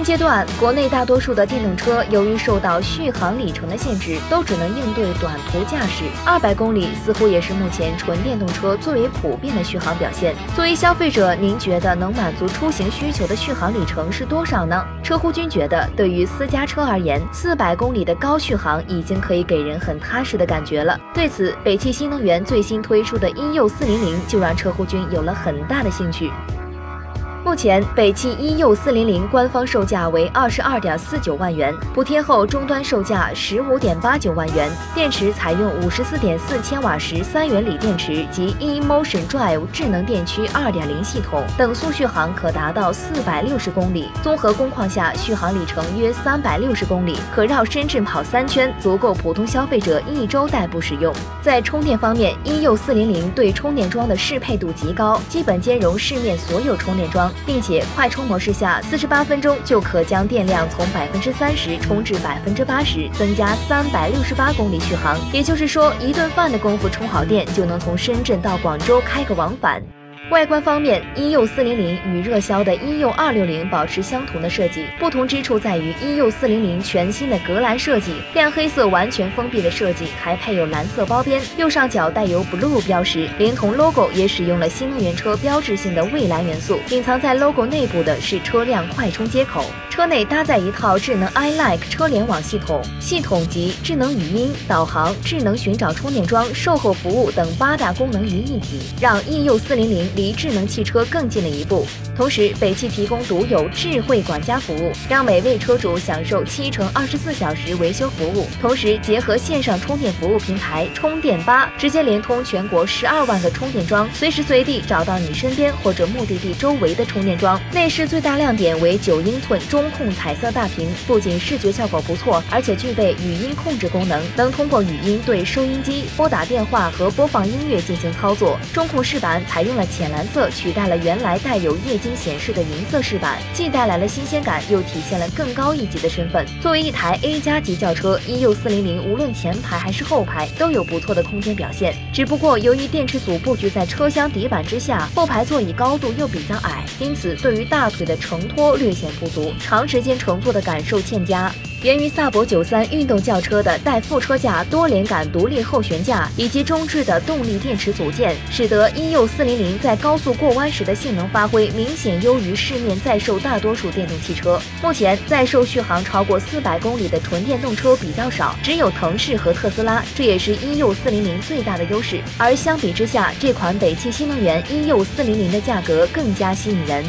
现阶段，国内大多数的电动车由于受到续航里程的限制，都只能应对短途驾驶。二百公里似乎也是目前纯电动车最为普遍的续航表现。作为消费者，您觉得能满足出行需求的续航里程是多少呢？车乎君觉得，对于私家车而言，四百公里的高续航已经可以给人很踏实的感觉了。对此，北汽新能源最新推出的 e-u 四零零就让车乎君有了很大的兴趣。目前，北汽 e-u 四零零官方售价为二十二点四九万元，补贴后终端售价十五点八九万元。电池采用五十四点四千瓦时三元锂电池及 eMotion Drive 智能电驱二点零系统，等速续航可达到四百六十公里，综合工况下续航里程约三百六十公里，可绕深圳跑三圈，足够普通消费者一周代步使用。在充电方面，e-u 四零零对充电桩的适配度极高，基本兼容市面所有充电桩。并且快充模式下，四十八分钟就可将电量从百分之三十充至百分之八十，增加三百六十八公里续航。也就是说，一顿饭的功夫充好电，就能从深圳到广州开个往返。外观方面，e-u 四零零与热销的 e-u 二六零保持相同的设计，不同之处在于 e-u 四零零全新的格栅设计，亮黑色完全封闭的设计，还配有蓝色包边，右上角带有 blue 标识，连同 logo 也使用了新能源车标志性的蔚蓝元素。隐藏在 logo 内部的是车辆快充接口。车内搭载一套智能 iLike 车联网系统，系统集智能语音、导航、智能寻找充电桩、售后服务等八大功能于一体，让 e-u 四零零离智能汽车更近了一步。同时，北汽提供独有智慧管家服务，让每位车主享受七乘二十四小时维修服务。同时，结合线上充电服务平台充电吧，直接连通全国十二万个充电桩，随时随地找到你身边或者目的地周围的充电桩。内饰最大亮点为九英寸中。控彩色大屏不仅视觉效果不错，而且具备语音控制功能，能通过语音对收音机、拨打电话和播放音乐进行操作。中控饰板采用了浅蓝色，取代了原来带有液晶显示的银色饰板，既带来了新鲜感，又体现了更高一级的身份。作为一台 A 加级轿车，e-u 四零零无论前排还是后排都有不错的空间表现。只不过由于电池组布局在车厢底板之下，后排座椅高度又比较矮，因此对于大腿的承托略显不足。长时间乘坐的感受欠佳。源于萨博九三运动轿车的带副车架、多连杆独立后悬架以及中置的动力电池组件，使得 e-u 四零零在高速过弯时的性能发挥明显优于市面在售大多数电动汽车。目前在售续航超过四百公里的纯电动车比较少，只有腾势和特斯拉，这也是 e-u 四零零最大的优势。而相比之下，这款北汽新能源 e-u 四零零的价格更加吸引人。